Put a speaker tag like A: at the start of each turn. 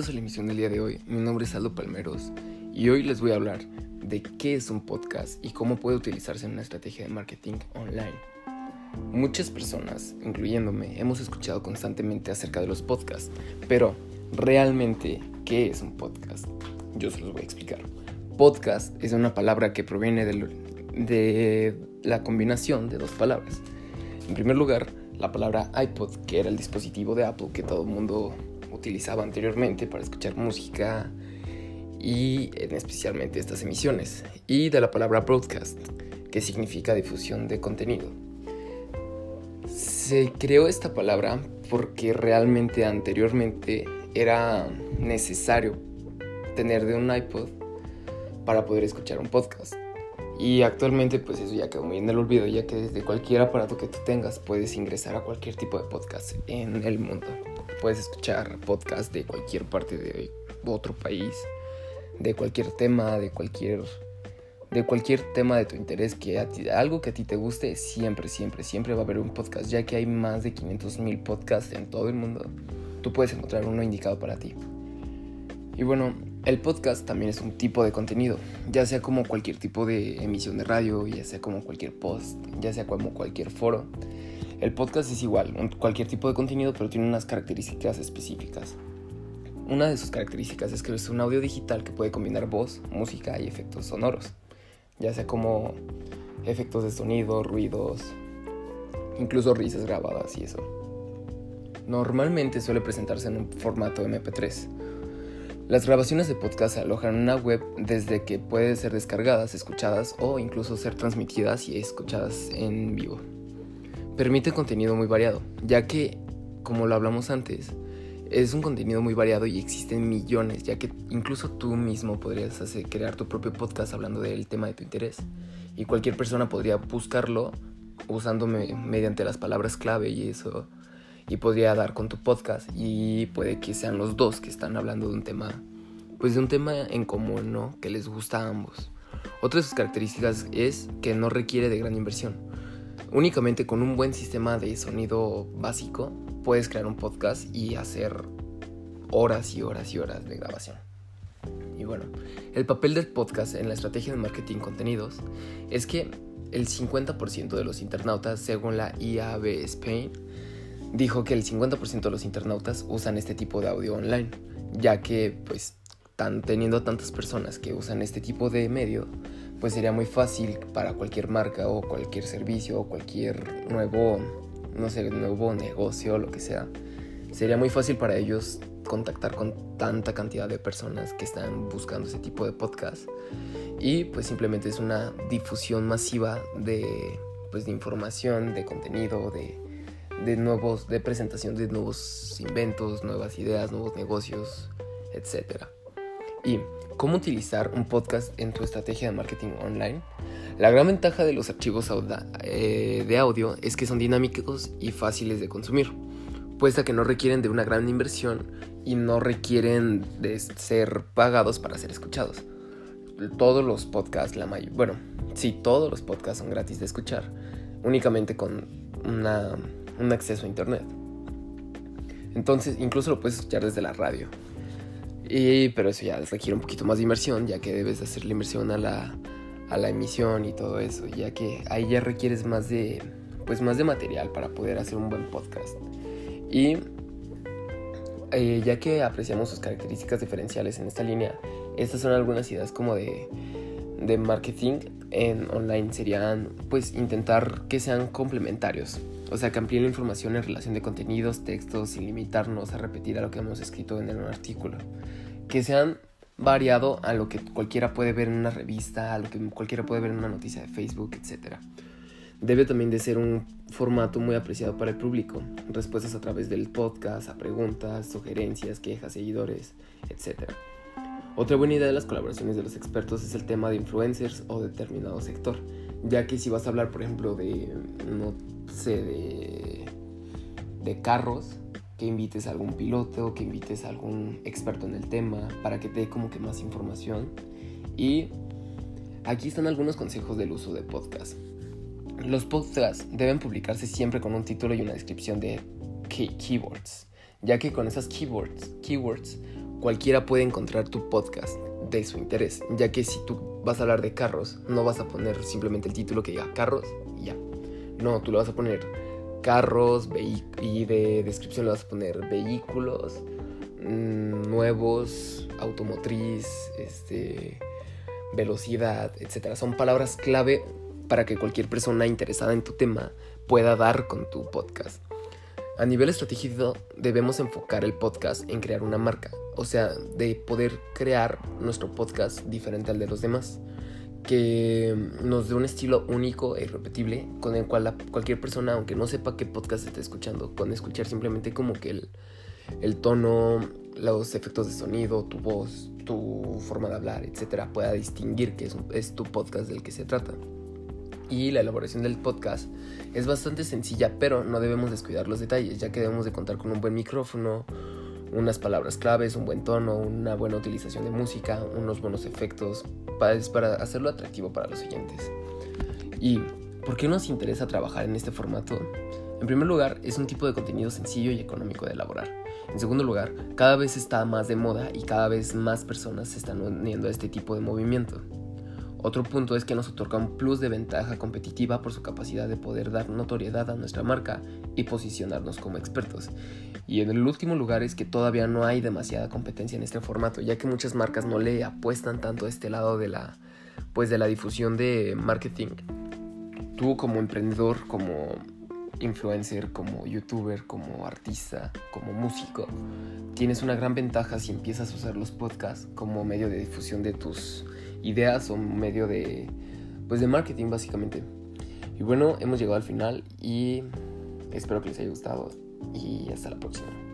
A: Bienvenidos a la emisión del día de hoy. Mi nombre es Aldo Palmeros y hoy les voy a hablar de qué es un podcast y cómo puede utilizarse en una estrategia de marketing online. Muchas personas, incluyéndome, hemos escuchado constantemente acerca de los podcasts, pero realmente, ¿qué es un podcast? Yo se los voy a explicar. Podcast es una palabra que proviene de, de la combinación de dos palabras. En primer lugar, la palabra iPod, que era el dispositivo de Apple que todo el mundo utilizaba anteriormente para escuchar música y en especialmente estas emisiones, y de la palabra broadcast, que significa difusión de contenido. Se creó esta palabra porque realmente anteriormente era necesario tener de un iPod para poder escuchar un podcast. Y actualmente pues eso ya quedó muy en el olvido, ya que desde cualquier aparato que tú tengas puedes ingresar a cualquier tipo de podcast en el mundo. Puedes escuchar podcast de cualquier parte de otro país, de cualquier tema, de cualquier de cualquier tema de tu interés, que algo que a ti te guste, siempre, siempre, siempre va a haber un podcast, ya que hay más de 500 mil podcasts en todo el mundo. Tú puedes encontrar uno indicado para ti. Y bueno, el podcast también es un tipo de contenido, ya sea como cualquier tipo de emisión de radio, ya sea como cualquier post, ya sea como cualquier foro. El podcast es igual, cualquier tipo de contenido, pero tiene unas características específicas. Una de sus características es que es un audio digital que puede combinar voz, música y efectos sonoros, ya sea como efectos de sonido, ruidos, incluso risas grabadas y eso. Normalmente suele presentarse en un formato MP3 las grabaciones de podcast se alojan en una web desde que pueden ser descargadas, escuchadas o incluso ser transmitidas y escuchadas en vivo. Permite contenido muy variado, ya que, como lo hablamos antes, es un contenido muy variado y existen millones, ya que incluso tú mismo podrías hacer, crear tu propio podcast hablando del tema de tu interés. Y cualquier persona podría buscarlo usándome mediante las palabras clave y eso y podría dar con tu podcast y puede que sean los dos que están hablando de un tema, pues de un tema en común, ¿no? Que les gusta a ambos. Otra de sus características es que no requiere de gran inversión. Únicamente con un buen sistema de sonido básico puedes crear un podcast y hacer horas y horas y horas de grabación. Y bueno, el papel del podcast en la estrategia de marketing contenidos es que el 50% de los internautas, según la IAB Spain, dijo que el 50% de los internautas usan este tipo de audio online, ya que pues tan, teniendo tantas personas que usan este tipo de medio, pues sería muy fácil para cualquier marca o cualquier servicio o cualquier nuevo, no sé, nuevo negocio lo que sea. Sería muy fácil para ellos contactar con tanta cantidad de personas que están buscando ese tipo de podcast. Y pues simplemente es una difusión masiva de, pues, de información, de contenido, de, de nuevos, de presentación de nuevos inventos, nuevas ideas, nuevos negocios, etc. Y cómo utilizar un podcast en tu estrategia de marketing online. La gran ventaja de los archivos eh, de audio es que son dinámicos y fáciles de consumir, puesto que no requieren de una gran inversión y no requieren de ser pagados para ser escuchados. Todos los podcasts, la bueno, sí, todos los podcasts son gratis de escuchar, únicamente con una un acceso a internet. Entonces, incluso lo puedes escuchar desde la radio. Y, pero eso ya requiere un poquito más de inversión, ya que debes hacer la inversión a la, a la emisión y todo eso, ya que ahí ya requieres más de, pues más de material para poder hacer un buen podcast. Y eh, ya que apreciamos sus características diferenciales en esta línea, estas son algunas ideas como de, de marketing en online serían pues intentar que sean complementarios o sea, que amplíe la información en relación de contenidos, textos, sin limitarnos a repetir a lo que hemos escrito en el artículo. Que sean variado a lo que cualquiera puede ver en una revista, a lo que cualquiera puede ver en una noticia de Facebook, etc. Debe también de ser un formato muy apreciado para el público, respuestas a través del podcast, a preguntas, sugerencias, quejas, seguidores, etc. Otra buena idea de las colaboraciones de los expertos es el tema de influencers o determinado sector, ya que si vas a hablar, por ejemplo, de, no sé, de, de carros, que invites a algún piloto, que invites a algún experto en el tema, para que te dé como que más información. Y aquí están algunos consejos del uso de podcast. Los podcasts deben publicarse siempre con un título y una descripción de keywords, ya que con esas keywords, keywords cualquiera puede encontrar tu podcast de su interés, ya que si tú vas a hablar de carros, no vas a poner simplemente el título que diga carros y ya. No, tú le vas a poner carros y de descripción le vas a poner vehículos mm, nuevos, automotriz, este, velocidad, etc. Son palabras clave para que cualquier persona interesada en tu tema pueda dar con tu podcast. A nivel estratégico debemos enfocar el podcast en crear una marca, o sea, de poder crear nuestro podcast diferente al de los demás, que nos dé un estilo único e irrepetible con el cual cualquier persona, aunque no sepa qué podcast está escuchando, con escuchar simplemente como que el, el tono, los efectos de sonido, tu voz, tu forma de hablar, etcétera, pueda distinguir que es, es tu podcast del que se trata. Y la elaboración del podcast es bastante sencilla, pero no debemos descuidar los detalles, ya que debemos de contar con un buen micrófono, unas palabras claves, un buen tono, una buena utilización de música, unos buenos efectos, para, para hacerlo atractivo para los oyentes. ¿Y por qué nos interesa trabajar en este formato? En primer lugar, es un tipo de contenido sencillo y económico de elaborar. En segundo lugar, cada vez está más de moda y cada vez más personas se están uniendo a este tipo de movimiento. Otro punto es que nos otorga un plus de ventaja competitiva por su capacidad de poder dar notoriedad a nuestra marca y posicionarnos como expertos. Y en el último lugar es que todavía no hay demasiada competencia en este formato, ya que muchas marcas no le apuestan tanto a este lado de la pues de la difusión de marketing. Tú como emprendedor, como influencer, como youtuber, como artista, como músico, tienes una gran ventaja si empiezas a usar los podcasts como medio de difusión de tus ideas o medio de, pues de marketing básicamente. Y bueno, hemos llegado al final y espero que les haya gustado y hasta la próxima.